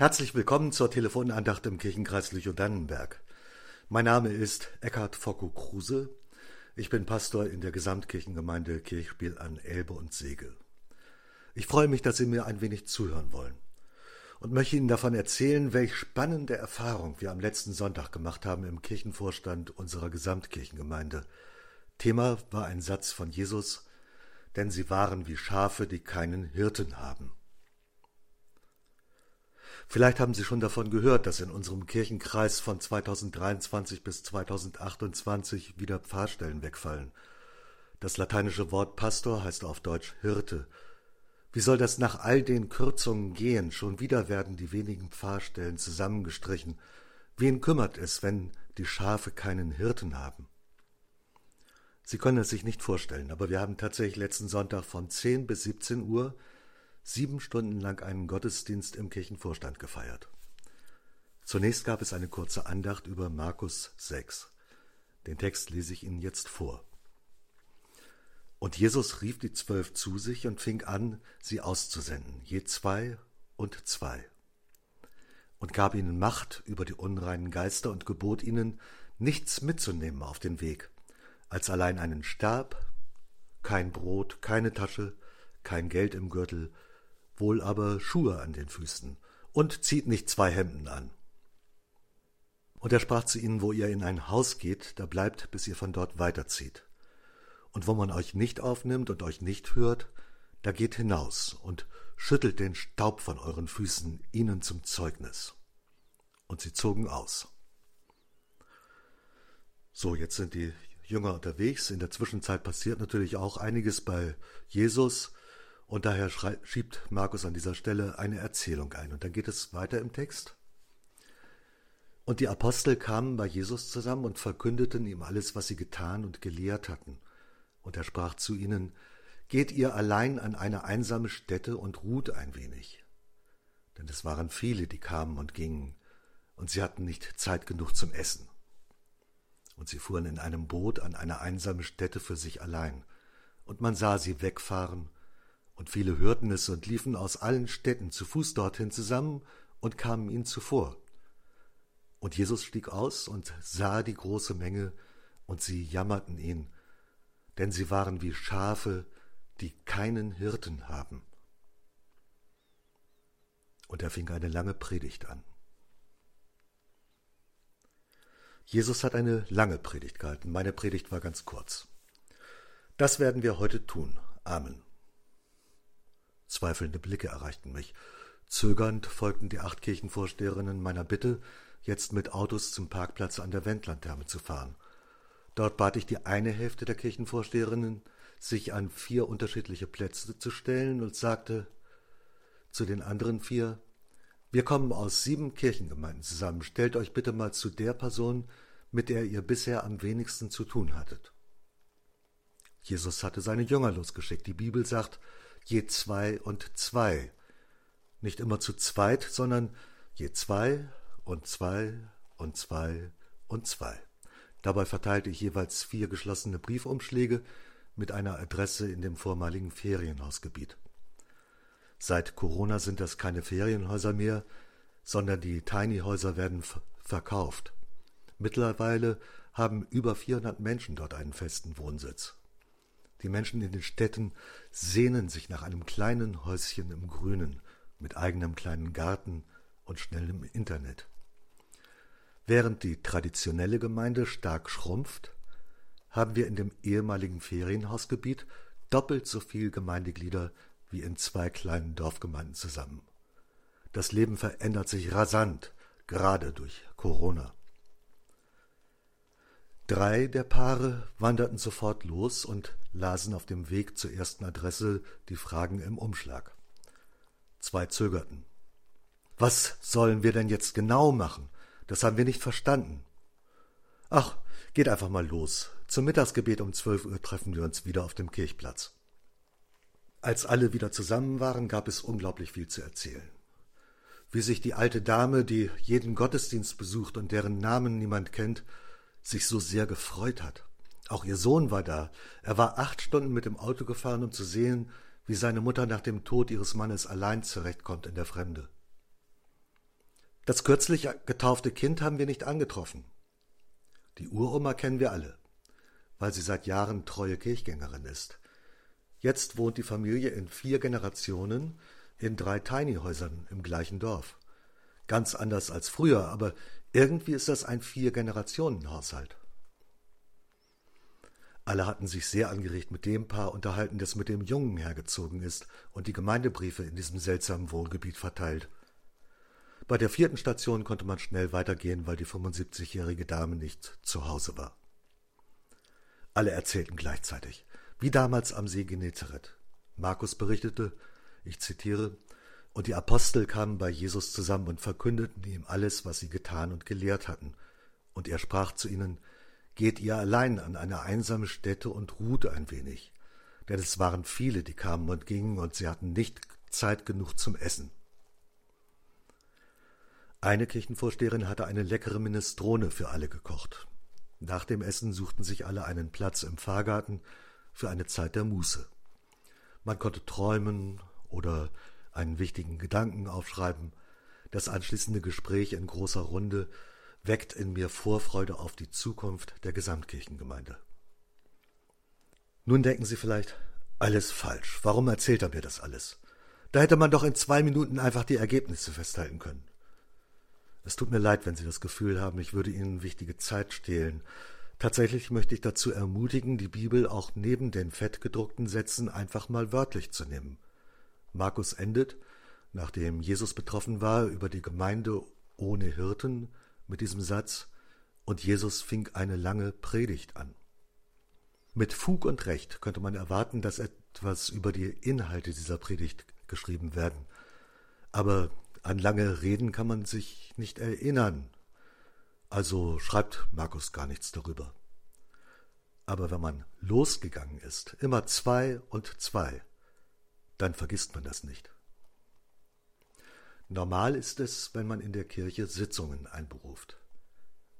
Herzlich willkommen zur Telefonandacht im Kirchenkreis Lüchow-Dannenberg. Mein Name ist Eckhard Focko-Kruse. Ich bin Pastor in der Gesamtkirchengemeinde Kirchspiel an Elbe und Segel. Ich freue mich, dass Sie mir ein wenig zuhören wollen und möchte Ihnen davon erzählen, welche spannende Erfahrung wir am letzten Sonntag gemacht haben im Kirchenvorstand unserer Gesamtkirchengemeinde. Thema war ein Satz von Jesus, denn sie waren wie Schafe, die keinen Hirten haben. Vielleicht haben Sie schon davon gehört, dass in unserem Kirchenkreis von 2023 bis 2028 wieder Pfarrstellen wegfallen. Das lateinische Wort Pastor heißt auf Deutsch Hirte. Wie soll das nach all den Kürzungen gehen? Schon wieder werden die wenigen Pfarrstellen zusammengestrichen. Wen kümmert es, wenn die Schafe keinen Hirten haben? Sie können es sich nicht vorstellen, aber wir haben tatsächlich letzten Sonntag von 10 bis 17 Uhr sieben Stunden lang einen Gottesdienst im Kirchenvorstand gefeiert. Zunächst gab es eine kurze Andacht über Markus 6. Den Text lese ich Ihnen jetzt vor. Und Jesus rief die Zwölf zu sich und fing an, sie auszusenden, je zwei und zwei, und gab ihnen Macht über die unreinen Geister und gebot ihnen, nichts mitzunehmen auf den Weg, als allein einen Stab, kein Brot, keine Tasche, kein Geld im Gürtel wohl aber Schuhe an den Füßen, und zieht nicht zwei Hemden an. Und er sprach zu ihnen, wo ihr in ein Haus geht, da bleibt, bis ihr von dort weiterzieht. Und wo man euch nicht aufnimmt und euch nicht hört, da geht hinaus und schüttelt den Staub von euren Füßen ihnen zum Zeugnis. Und sie zogen aus. So, jetzt sind die Jünger unterwegs. In der Zwischenzeit passiert natürlich auch einiges bei Jesus. Und daher schiebt Markus an dieser Stelle eine Erzählung ein. Und dann geht es weiter im Text. Und die Apostel kamen bei Jesus zusammen und verkündeten ihm alles, was sie getan und gelehrt hatten. Und er sprach zu ihnen, Geht ihr allein an eine einsame Stätte und ruht ein wenig. Denn es waren viele, die kamen und gingen, und sie hatten nicht Zeit genug zum Essen. Und sie fuhren in einem Boot an eine einsame Stätte für sich allein, und man sah sie wegfahren, und viele hörten es und liefen aus allen Städten zu Fuß dorthin zusammen und kamen ihnen zuvor. Und Jesus stieg aus und sah die große Menge, und sie jammerten ihn, denn sie waren wie Schafe, die keinen Hirten haben. Und er fing eine lange Predigt an. Jesus hat eine lange Predigt gehalten, meine Predigt war ganz kurz. Das werden wir heute tun. Amen. Zweifelnde Blicke erreichten mich. Zögernd folgten die acht Kirchenvorsteherinnen meiner Bitte, jetzt mit Autos zum Parkplatz an der Wendlandtherme zu fahren. Dort bat ich die eine Hälfte der Kirchenvorsteherinnen, sich an vier unterschiedliche Plätze zu stellen und sagte zu den anderen vier, wir kommen aus sieben Kirchengemeinden zusammen. Stellt euch bitte mal zu der Person, mit der ihr bisher am wenigsten zu tun hattet. Jesus hatte seine Jünger losgeschickt. Die Bibel sagt, je zwei und zwei. Nicht immer zu zweit, sondern je zwei und zwei und zwei und zwei. Dabei verteilte ich jeweils vier geschlossene Briefumschläge mit einer Adresse in dem vormaligen Ferienhausgebiet. Seit Corona sind das keine Ferienhäuser mehr, sondern die Tiny-Häuser werden verkauft. Mittlerweile haben über 400 Menschen dort einen festen Wohnsitz. Die Menschen in den Städten sehnen sich nach einem kleinen Häuschen im Grünen mit eigenem kleinen Garten und schnellem Internet. Während die traditionelle Gemeinde stark schrumpft, haben wir in dem ehemaligen Ferienhausgebiet doppelt so viel Gemeindeglieder wie in zwei kleinen Dorfgemeinden zusammen. Das Leben verändert sich rasant, gerade durch Corona. Drei der Paare wanderten sofort los und lasen auf dem Weg zur ersten Adresse die Fragen im Umschlag. Zwei zögerten. Was sollen wir denn jetzt genau machen? Das haben wir nicht verstanden. Ach, geht einfach mal los. Zum Mittagsgebet um zwölf Uhr treffen wir uns wieder auf dem Kirchplatz. Als alle wieder zusammen waren, gab es unglaublich viel zu erzählen. Wie sich die alte Dame, die jeden Gottesdienst besucht und deren Namen niemand kennt, sich so sehr gefreut hat. Auch ihr Sohn war da. Er war acht Stunden mit dem Auto gefahren, um zu sehen, wie seine Mutter nach dem Tod ihres Mannes allein zurechtkommt in der Fremde. Das kürzlich getaufte Kind haben wir nicht angetroffen. Die Uroma kennen wir alle, weil sie seit Jahren treue Kirchgängerin ist. Jetzt wohnt die Familie in vier Generationen in drei Tiny-Häusern im gleichen Dorf. Ganz anders als früher, aber irgendwie ist das ein Vier-Generationen-Haushalt. Alle hatten sich sehr angeregt mit dem Paar unterhalten, das mit dem Jungen hergezogen ist und die Gemeindebriefe in diesem seltsamen Wohngebiet verteilt. Bei der vierten Station konnte man schnell weitergehen, weil die 75-jährige Dame nicht zu Hause war. Alle erzählten gleichzeitig, wie damals am See Genezareth. Markus berichtete, ich zitiere, und die Apostel kamen bei Jesus zusammen und verkündeten ihm alles, was sie getan und gelehrt hatten. Und er sprach zu ihnen, Geht ihr allein an eine einsame Stätte und ruht ein wenig. Denn es waren viele, die kamen und gingen, und sie hatten nicht Zeit genug zum Essen. Eine Kirchenvorsteherin hatte eine leckere Minestrone für alle gekocht. Nach dem Essen suchten sich alle einen Platz im Fahrgarten für eine Zeit der Muße. Man konnte träumen oder einen wichtigen Gedanken aufschreiben. Das anschließende Gespräch in großer Runde weckt in mir Vorfreude auf die Zukunft der Gesamtkirchengemeinde. Nun denken Sie vielleicht, alles falsch. Warum erzählt er mir das alles? Da hätte man doch in zwei Minuten einfach die Ergebnisse festhalten können. Es tut mir leid, wenn Sie das Gefühl haben, ich würde Ihnen wichtige Zeit stehlen. Tatsächlich möchte ich dazu ermutigen, die Bibel auch neben den fettgedruckten Sätzen einfach mal wörtlich zu nehmen. Markus endet, nachdem Jesus betroffen war über die Gemeinde ohne Hirten, mit diesem Satz, und Jesus fing eine lange Predigt an. Mit Fug und Recht könnte man erwarten, dass etwas über die Inhalte dieser Predigt geschrieben werden. Aber an lange Reden kann man sich nicht erinnern. Also schreibt Markus gar nichts darüber. Aber wenn man losgegangen ist, immer zwei und zwei, dann vergisst man das nicht. Normal ist es, wenn man in der Kirche Sitzungen einberuft.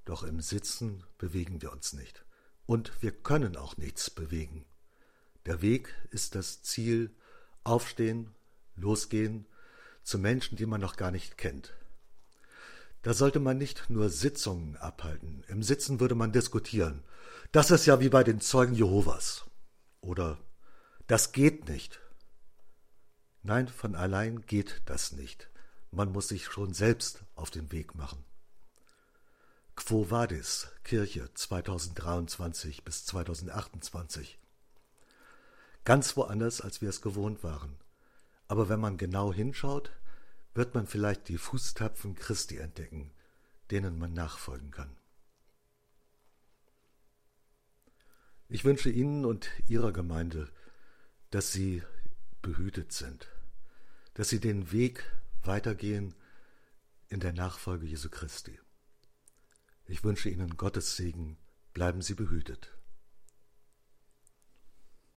Doch im Sitzen bewegen wir uns nicht. Und wir können auch nichts bewegen. Der Weg ist das Ziel, aufstehen, losgehen, zu Menschen, die man noch gar nicht kennt. Da sollte man nicht nur Sitzungen abhalten. Im Sitzen würde man diskutieren. Das ist ja wie bei den Zeugen Jehovas. Oder das geht nicht. Nein, von allein geht das nicht. Man muss sich schon selbst auf den Weg machen. Quo Vadis, Kirche 2023 bis 2028. Ganz woanders, als wir es gewohnt waren. Aber wenn man genau hinschaut, wird man vielleicht die Fußtapfen Christi entdecken, denen man nachfolgen kann. Ich wünsche Ihnen und Ihrer Gemeinde, dass Sie behütet sind, dass Sie den Weg weitergehen in der Nachfolge Jesu Christi. Ich wünsche Ihnen Gottes Segen, bleiben Sie behütet.